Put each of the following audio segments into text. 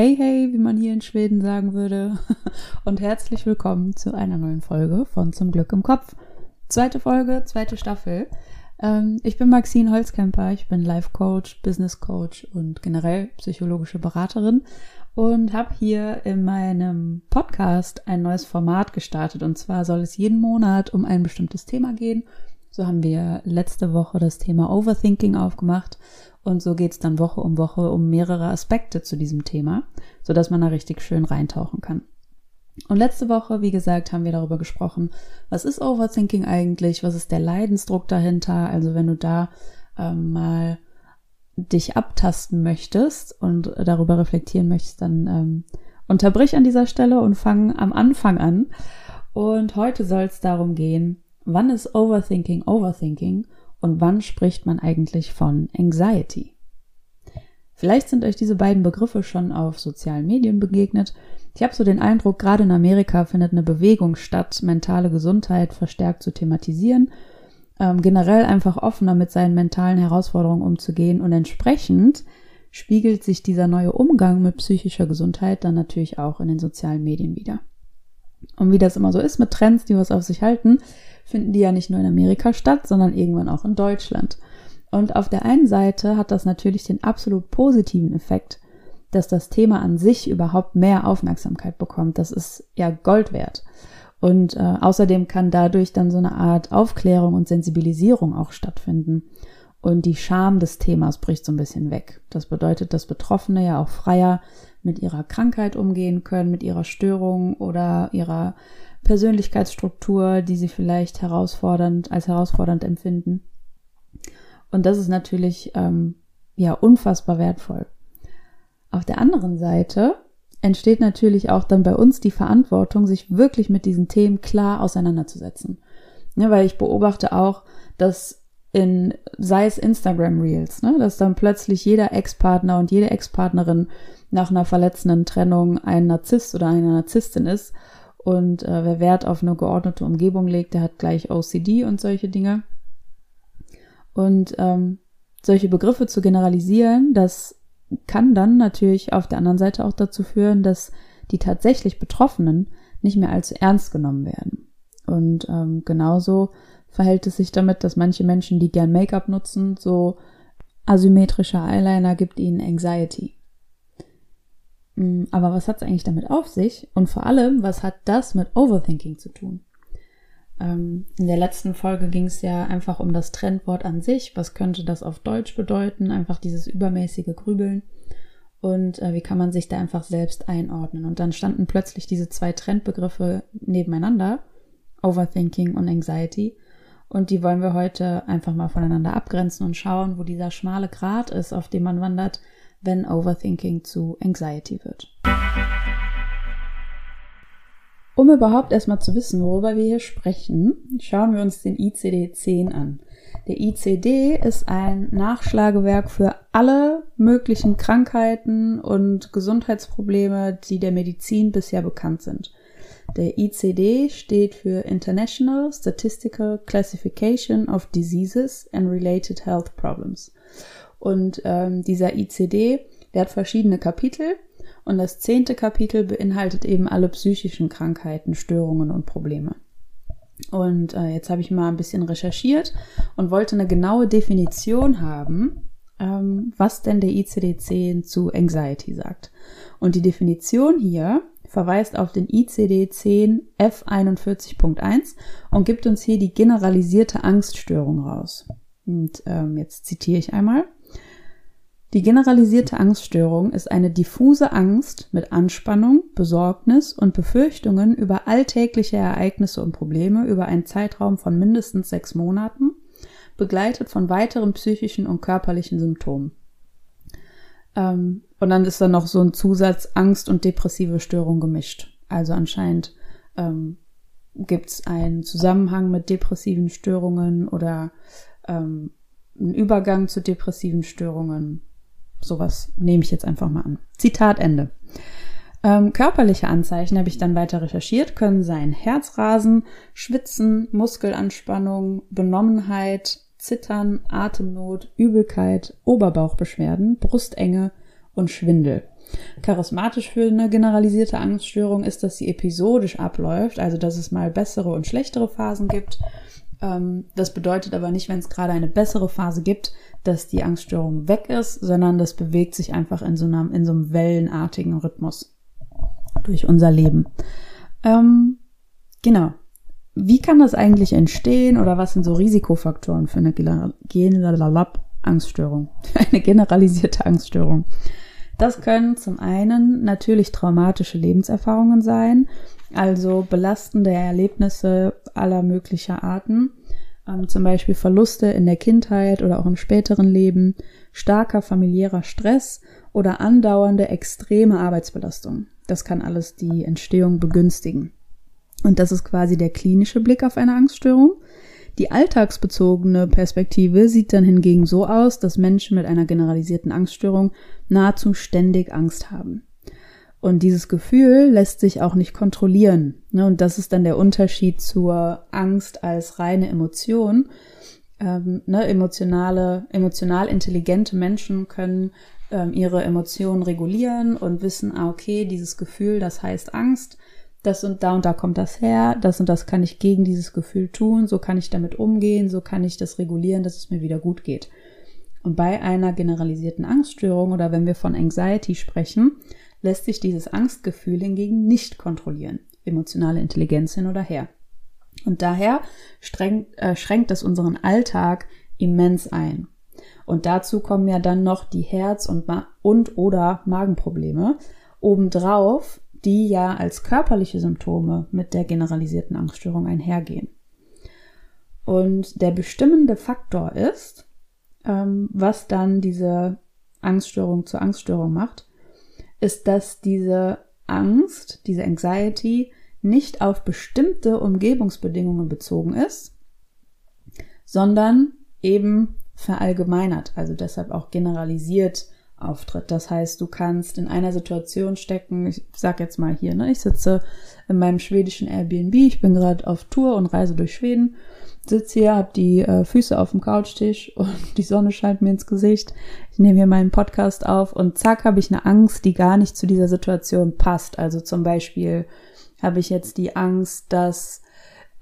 Hey, hey, wie man hier in Schweden sagen würde. Und herzlich willkommen zu einer neuen Folge von Zum Glück im Kopf. Zweite Folge, zweite Staffel. Ähm, ich bin Maxine Holzkemper, ich bin Life Coach, Business Coach und generell psychologische Beraterin und habe hier in meinem Podcast ein neues Format gestartet. Und zwar soll es jeden Monat um ein bestimmtes Thema gehen. So haben wir letzte Woche das Thema Overthinking aufgemacht und so geht's dann Woche um Woche um mehrere Aspekte zu diesem Thema, sodass man da richtig schön reintauchen kann. Und letzte Woche, wie gesagt, haben wir darüber gesprochen, was ist Overthinking eigentlich, was ist der Leidensdruck dahinter. Also wenn du da ähm, mal dich abtasten möchtest und darüber reflektieren möchtest, dann ähm, unterbrich an dieser Stelle und fang am Anfang an. Und heute soll es darum gehen, wann ist Overthinking Overthinking und wann spricht man eigentlich von Anxiety? Vielleicht sind euch diese beiden Begriffe schon auf sozialen Medien begegnet. Ich habe so den Eindruck, gerade in Amerika findet eine Bewegung statt, mentale Gesundheit verstärkt zu thematisieren, ähm, generell einfach offener mit seinen mentalen Herausforderungen umzugehen und entsprechend spiegelt sich dieser neue Umgang mit psychischer Gesundheit dann natürlich auch in den sozialen Medien wieder. Und wie das immer so ist mit Trends, die was auf sich halten, finden die ja nicht nur in Amerika statt, sondern irgendwann auch in Deutschland. Und auf der einen Seite hat das natürlich den absolut positiven Effekt, dass das Thema an sich überhaupt mehr Aufmerksamkeit bekommt. Das ist ja Gold wert. Und äh, außerdem kann dadurch dann so eine Art Aufklärung und Sensibilisierung auch stattfinden. Und die Scham des Themas bricht so ein bisschen weg. Das bedeutet, dass Betroffene ja auch freier mit ihrer Krankheit umgehen können, mit ihrer Störung oder ihrer Persönlichkeitsstruktur, die sie vielleicht herausfordernd, als herausfordernd empfinden. Und das ist natürlich ähm, ja unfassbar wertvoll. Auf der anderen Seite entsteht natürlich auch dann bei uns die Verantwortung, sich wirklich mit diesen Themen klar auseinanderzusetzen. Ja, weil ich beobachte auch, dass in, sei es Instagram Reels, ne, dass dann plötzlich jeder Ex-Partner und jede Ex-Partnerin nach einer verletzenden Trennung ein Narzisst oder eine Narzisstin ist und äh, wer Wert auf eine geordnete Umgebung legt, der hat gleich OCD und solche Dinge. Und ähm, solche Begriffe zu generalisieren, das kann dann natürlich auf der anderen Seite auch dazu führen, dass die tatsächlich Betroffenen nicht mehr allzu ernst genommen werden. Und ähm, genauso verhält es sich damit, dass manche Menschen, die gern Make-up nutzen, so asymmetrischer Eyeliner gibt ihnen Anxiety. Mm, aber was hat es eigentlich damit auf sich? Und vor allem, was hat das mit Overthinking zu tun? Ähm, in der letzten Folge ging es ja einfach um das Trendwort an sich. Was könnte das auf Deutsch bedeuten? Einfach dieses übermäßige Grübeln. Und äh, wie kann man sich da einfach selbst einordnen? Und dann standen plötzlich diese zwei Trendbegriffe nebeneinander. Overthinking und Anxiety. Und die wollen wir heute einfach mal voneinander abgrenzen und schauen, wo dieser schmale Grat ist, auf dem man wandert, wenn Overthinking zu Anxiety wird. Um überhaupt erstmal zu wissen, worüber wir hier sprechen, schauen wir uns den ICD-10 an. Der ICD ist ein Nachschlagewerk für alle möglichen Krankheiten und Gesundheitsprobleme, die der Medizin bisher bekannt sind. Der ICD steht für International Statistical Classification of Diseases and Related Health Problems. Und ähm, dieser ICD, der hat verschiedene Kapitel und das zehnte Kapitel beinhaltet eben alle psychischen Krankheiten, Störungen und Probleme. Und äh, jetzt habe ich mal ein bisschen recherchiert und wollte eine genaue Definition haben, ähm, was denn der ICD-10 zu Anxiety sagt. Und die Definition hier verweist auf den ICD-10 F41.1 und gibt uns hier die generalisierte Angststörung raus. Und ähm, jetzt zitiere ich einmal. Die generalisierte Angststörung ist eine diffuse Angst mit Anspannung, Besorgnis und Befürchtungen über alltägliche Ereignisse und Probleme über einen Zeitraum von mindestens sechs Monaten, begleitet von weiteren psychischen und körperlichen Symptomen. Ähm, und dann ist da noch so ein Zusatz Angst und depressive Störung gemischt. Also anscheinend ähm, gibt es einen Zusammenhang mit depressiven Störungen oder ähm, einen Übergang zu depressiven Störungen Sowas nehme ich jetzt einfach mal an. Zitat Ende. Ähm, körperliche Anzeichen habe ich dann weiter recherchiert, können sein Herzrasen, Schwitzen, Muskelanspannung, Benommenheit, Zittern, Atemnot, Übelkeit, Oberbauchbeschwerden, Brustenge und Schwindel. Charismatisch für eine generalisierte Angststörung ist, dass sie episodisch abläuft, also dass es mal bessere und schlechtere Phasen gibt. Ähm, das bedeutet aber nicht, wenn es gerade eine bessere Phase gibt, dass die Angststörung weg ist, sondern das bewegt sich einfach in so einem, in so einem wellenartigen Rhythmus durch unser Leben. Ähm, genau. Wie kann das eigentlich entstehen oder was sind so Risikofaktoren für eine Angststörung? Eine generalisierte Angststörung. Das können zum einen natürlich traumatische Lebenserfahrungen sein, also belastende Erlebnisse aller möglicher Arten, ähm, zum Beispiel Verluste in der Kindheit oder auch im späteren Leben, starker familiärer Stress oder andauernde extreme Arbeitsbelastung. Das kann alles die Entstehung begünstigen. Und das ist quasi der klinische Blick auf eine Angststörung. Die alltagsbezogene Perspektive sieht dann hingegen so aus, dass Menschen mit einer generalisierten Angststörung nahezu ständig Angst haben. Und dieses Gefühl lässt sich auch nicht kontrollieren. Ne? Und das ist dann der Unterschied zur Angst als reine Emotion. Ähm, ne? Emotionale, emotional intelligente Menschen können ähm, ihre Emotionen regulieren und wissen, ah, okay, dieses Gefühl, das heißt Angst das und da und da kommt das her, das und das kann ich gegen dieses Gefühl tun, so kann ich damit umgehen, so kann ich das regulieren, dass es mir wieder gut geht. Und bei einer generalisierten Angststörung oder wenn wir von Anxiety sprechen, lässt sich dieses Angstgefühl hingegen nicht kontrollieren, emotionale Intelligenz hin oder her. Und daher streng, äh, schränkt es unseren Alltag immens ein. Und dazu kommen ja dann noch die Herz- und, Ma und oder Magenprobleme. Obendrauf die ja als körperliche Symptome mit der generalisierten Angststörung einhergehen. Und der bestimmende Faktor ist, ähm, was dann diese Angststörung zur Angststörung macht, ist, dass diese Angst, diese Anxiety nicht auf bestimmte Umgebungsbedingungen bezogen ist, sondern eben verallgemeinert, also deshalb auch generalisiert auftritt. Das heißt, du kannst in einer Situation stecken, ich sag jetzt mal hier, ne, ich sitze in meinem schwedischen Airbnb, ich bin gerade auf Tour und reise durch Schweden, sitze hier, habe die äh, Füße auf dem Couchtisch und die Sonne scheint mir ins Gesicht. Ich nehme hier meinen Podcast auf und zack habe ich eine Angst, die gar nicht zu dieser Situation passt. Also zum Beispiel habe ich jetzt die Angst, dass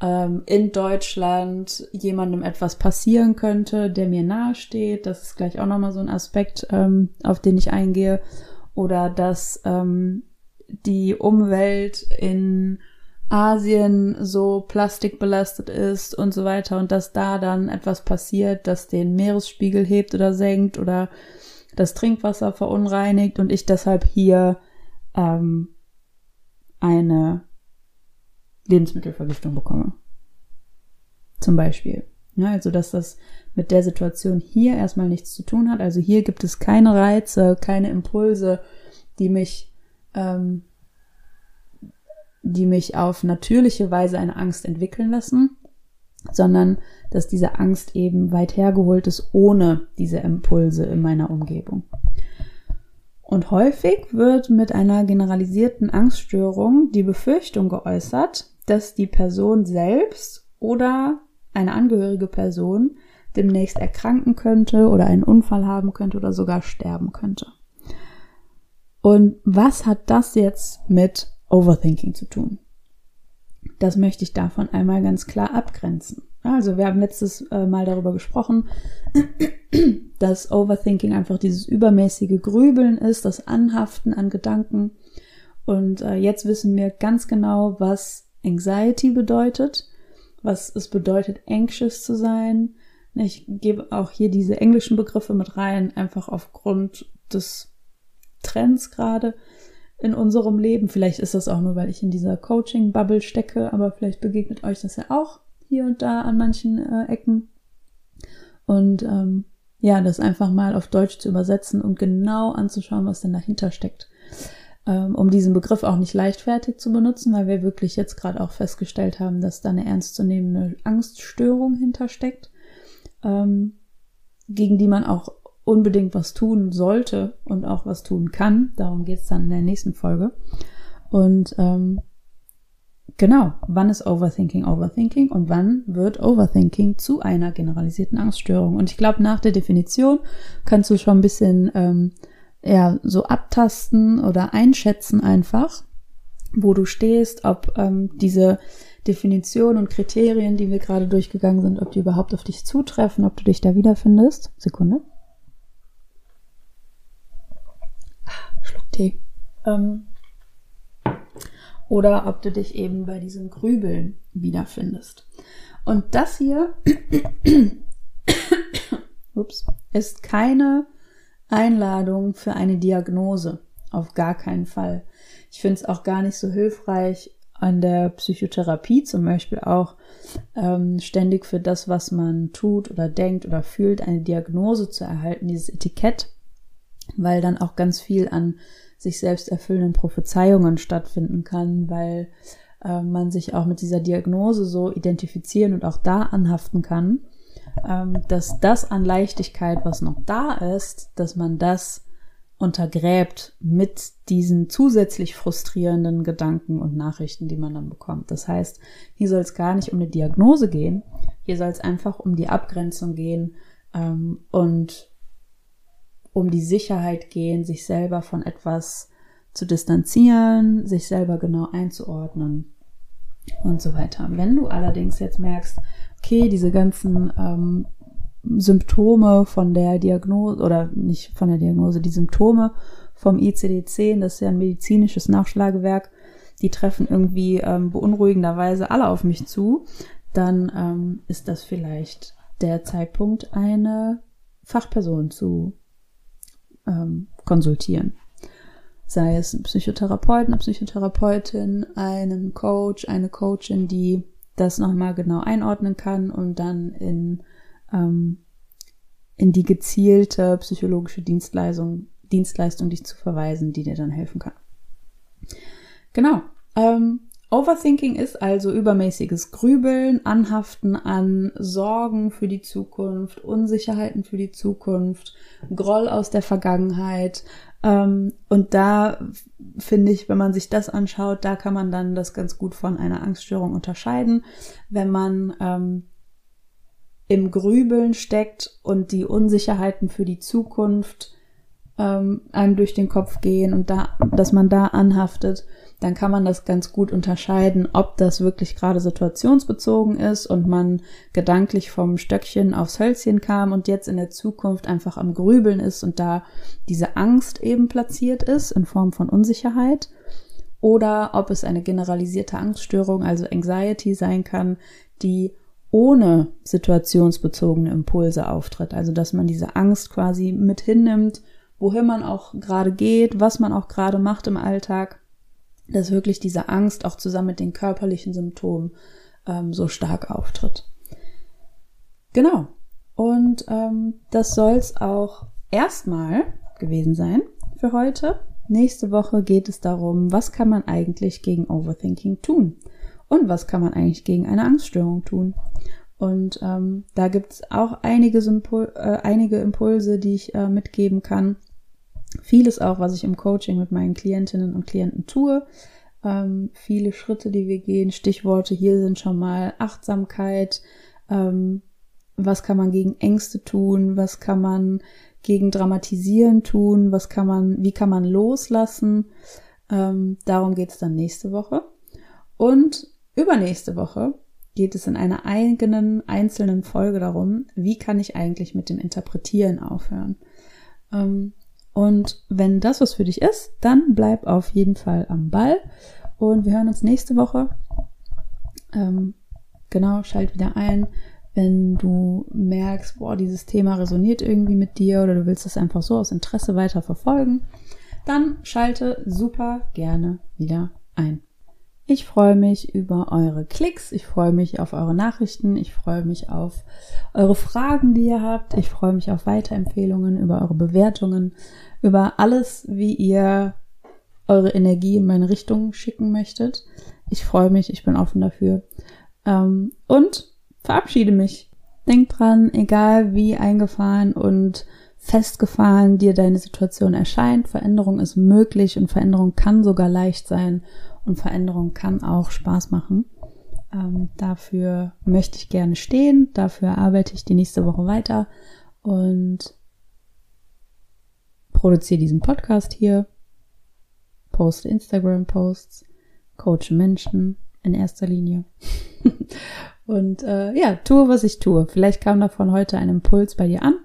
ähm, in Deutschland jemandem etwas passieren könnte, der mir nahesteht. Das ist gleich auch nochmal so ein Aspekt, ähm, auf den ich eingehe. Oder dass ähm, die Umwelt in Asien so plastikbelastet ist und so weiter und dass da dann etwas passiert, das den Meeresspiegel hebt oder senkt oder das Trinkwasser verunreinigt und ich deshalb hier ähm, eine Lebensmittelvergiftung bekomme. Zum Beispiel. Ja, also, dass das mit der Situation hier erstmal nichts zu tun hat. Also hier gibt es keine Reize, keine Impulse, die mich, ähm, die mich auf natürliche Weise eine Angst entwickeln lassen, sondern dass diese Angst eben weit hergeholt ist ohne diese Impulse in meiner Umgebung. Und häufig wird mit einer generalisierten Angststörung die Befürchtung geäußert, dass die Person selbst oder eine angehörige Person demnächst erkranken könnte oder einen Unfall haben könnte oder sogar sterben könnte. Und was hat das jetzt mit Overthinking zu tun? Das möchte ich davon einmal ganz klar abgrenzen. Also wir haben letztes äh, Mal darüber gesprochen, dass Overthinking einfach dieses übermäßige Grübeln ist, das Anhaften an Gedanken. Und äh, jetzt wissen wir ganz genau, was Anxiety bedeutet, was es bedeutet, anxious zu sein. Ich gebe auch hier diese englischen Begriffe mit rein, einfach aufgrund des Trends gerade in unserem Leben. Vielleicht ist das auch nur, weil ich in dieser Coaching-Bubble stecke, aber vielleicht begegnet euch das ja auch hier und da an manchen äh, Ecken. Und ähm, ja, das einfach mal auf Deutsch zu übersetzen und genau anzuschauen, was denn dahinter steckt um diesen Begriff auch nicht leichtfertig zu benutzen, weil wir wirklich jetzt gerade auch festgestellt haben, dass da eine ernstzunehmende Angststörung hintersteckt, ähm, gegen die man auch unbedingt was tun sollte und auch was tun kann. Darum geht es dann in der nächsten Folge. Und ähm, genau, wann ist Overthinking Overthinking und wann wird Overthinking zu einer generalisierten Angststörung? Und ich glaube, nach der Definition kannst du schon ein bisschen ähm, ja, so abtasten oder einschätzen einfach, wo du stehst, ob ähm, diese Definition und Kriterien, die wir gerade durchgegangen sind, ob die überhaupt auf dich zutreffen, ob du dich da wiederfindest. Sekunde. Schluck Tee. Ähm, oder ob du dich eben bei diesem Grübeln wiederfindest. Und das hier ups, ist keine Einladung für eine Diagnose. Auf gar keinen Fall. Ich finde es auch gar nicht so hilfreich, an der Psychotherapie zum Beispiel auch ähm, ständig für das, was man tut oder denkt oder fühlt, eine Diagnose zu erhalten, dieses Etikett, weil dann auch ganz viel an sich selbst erfüllenden Prophezeiungen stattfinden kann, weil äh, man sich auch mit dieser Diagnose so identifizieren und auch da anhaften kann, dass das an Leichtigkeit, was noch da ist, dass man das untergräbt mit diesen zusätzlich frustrierenden Gedanken und Nachrichten, die man dann bekommt. Das heißt, hier soll es gar nicht um eine Diagnose gehen, hier soll es einfach um die Abgrenzung gehen ähm, und um die Sicherheit gehen, sich selber von etwas zu distanzieren, sich selber genau einzuordnen und so weiter. Wenn du allerdings jetzt merkst, okay, diese ganzen ähm, Symptome von der Diagnose oder nicht von der Diagnose, die Symptome vom ICD-10, das ist ja ein medizinisches Nachschlagewerk, die treffen irgendwie ähm, beunruhigenderweise alle auf mich zu, dann ähm, ist das vielleicht der Zeitpunkt, eine Fachperson zu ähm, konsultieren. Sei es ein Psychotherapeut, eine Psychotherapeutin, einen Coach, eine Coachin, die das nochmal genau einordnen kann und dann in, ähm, in die gezielte psychologische Dienstleistung, Dienstleistung dich zu verweisen, die dir dann helfen kann. Genau. Ähm, Overthinking ist also übermäßiges Grübeln, Anhaften an Sorgen für die Zukunft, Unsicherheiten für die Zukunft, Groll aus der Vergangenheit. Ähm, und da finde ich, wenn man sich das anschaut, da kann man dann das ganz gut von einer Angststörung unterscheiden. Wenn man ähm, im Grübeln steckt und die Unsicherheiten für die Zukunft ähm, einem durch den Kopf gehen und da, dass man da anhaftet dann kann man das ganz gut unterscheiden, ob das wirklich gerade situationsbezogen ist und man gedanklich vom Stöckchen aufs Hölzchen kam und jetzt in der Zukunft einfach am Grübeln ist und da diese Angst eben platziert ist in Form von Unsicherheit oder ob es eine generalisierte Angststörung, also Anxiety sein kann, die ohne situationsbezogene Impulse auftritt. Also dass man diese Angst quasi mit hinnimmt, wohin man auch gerade geht, was man auch gerade macht im Alltag dass wirklich diese Angst auch zusammen mit den körperlichen Symptomen ähm, so stark auftritt. Genau. Und ähm, das soll es auch erstmal gewesen sein für heute. Nächste Woche geht es darum, was kann man eigentlich gegen Overthinking tun und was kann man eigentlich gegen eine Angststörung tun. Und ähm, da gibt es auch einige, Sympul äh, einige Impulse, die ich äh, mitgeben kann. Vieles auch, was ich im Coaching mit meinen Klientinnen und Klienten tue. Ähm, viele Schritte, die wir gehen. Stichworte hier sind schon mal Achtsamkeit. Ähm, was kann man gegen Ängste tun? Was kann man gegen Dramatisieren tun? Was kann man, wie kann man loslassen? Ähm, darum geht es dann nächste Woche. Und übernächste Woche geht es in einer eigenen einzelnen Folge darum, wie kann ich eigentlich mit dem Interpretieren aufhören. Ähm, und wenn das was für dich ist, dann bleib auf jeden Fall am Ball. Und wir hören uns nächste Woche. Ähm, genau, schalt wieder ein. Wenn du merkst, boah, dieses Thema resoniert irgendwie mit dir oder du willst es einfach so aus Interesse weiter verfolgen, dann schalte super gerne wieder ein. Ich freue mich über eure Klicks, ich freue mich auf eure Nachrichten, ich freue mich auf eure Fragen, die ihr habt, ich freue mich auf Weiterempfehlungen, über eure Bewertungen, über alles, wie ihr eure Energie in meine Richtung schicken möchtet. Ich freue mich, ich bin offen dafür. Ähm, und verabschiede mich. Denk dran, egal wie eingefahren und festgefahren dir deine Situation erscheint, Veränderung ist möglich und Veränderung kann sogar leicht sein und Veränderung kann auch Spaß machen. Ähm, dafür möchte ich gerne stehen, dafür arbeite ich die nächste Woche weiter und produziere diesen Podcast hier, poste Instagram-Posts, coache Menschen in erster Linie. Und äh, ja, tue, was ich tue. Vielleicht kam davon heute ein Impuls bei dir an.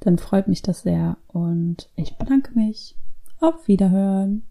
Dann freut mich das sehr. Und ich bedanke mich. Auf Wiederhören.